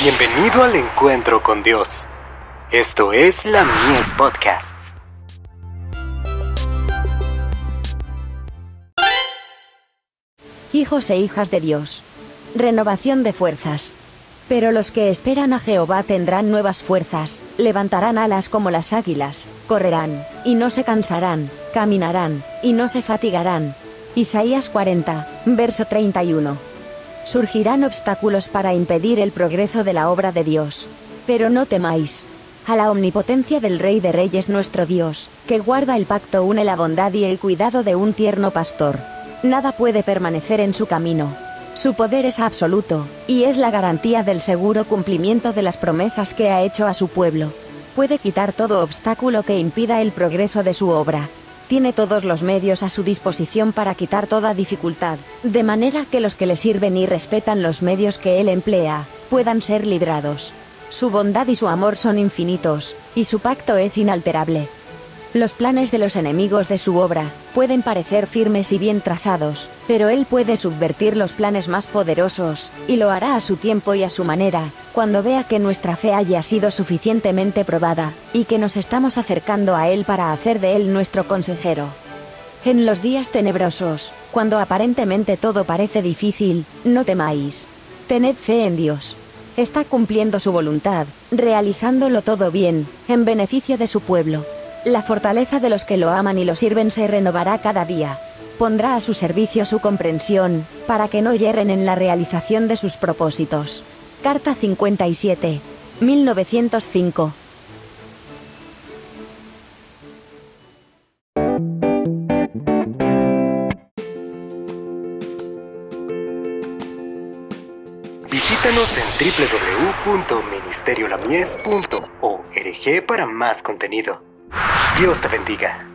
Bienvenido al encuentro con Dios. Esto es la Mies Podcasts. Hijos e hijas de Dios. Renovación de fuerzas. Pero los que esperan a Jehová tendrán nuevas fuerzas, levantarán alas como las águilas, correrán, y no se cansarán, caminarán, y no se fatigarán. Isaías 40, verso 31. Surgirán obstáculos para impedir el progreso de la obra de Dios. Pero no temáis. A la omnipotencia del Rey de Reyes nuestro Dios, que guarda el pacto une la bondad y el cuidado de un tierno pastor. Nada puede permanecer en su camino. Su poder es absoluto, y es la garantía del seguro cumplimiento de las promesas que ha hecho a su pueblo. Puede quitar todo obstáculo que impida el progreso de su obra. Tiene todos los medios a su disposición para quitar toda dificultad, de manera que los que le sirven y respetan los medios que él emplea, puedan ser librados. Su bondad y su amor son infinitos, y su pacto es inalterable. Los planes de los enemigos de su obra pueden parecer firmes y bien trazados, pero Él puede subvertir los planes más poderosos, y lo hará a su tiempo y a su manera, cuando vea que nuestra fe haya sido suficientemente probada, y que nos estamos acercando a Él para hacer de Él nuestro consejero. En los días tenebrosos, cuando aparentemente todo parece difícil, no temáis. Tened fe en Dios. Está cumpliendo su voluntad, realizándolo todo bien, en beneficio de su pueblo. La fortaleza de los que lo aman y lo sirven se renovará cada día. Pondrá a su servicio su comprensión, para que no yerren en la realización de sus propósitos. Carta 57. 1905. Visítanos en www.ministeriolamies.org para más contenido. Dios te bendiga.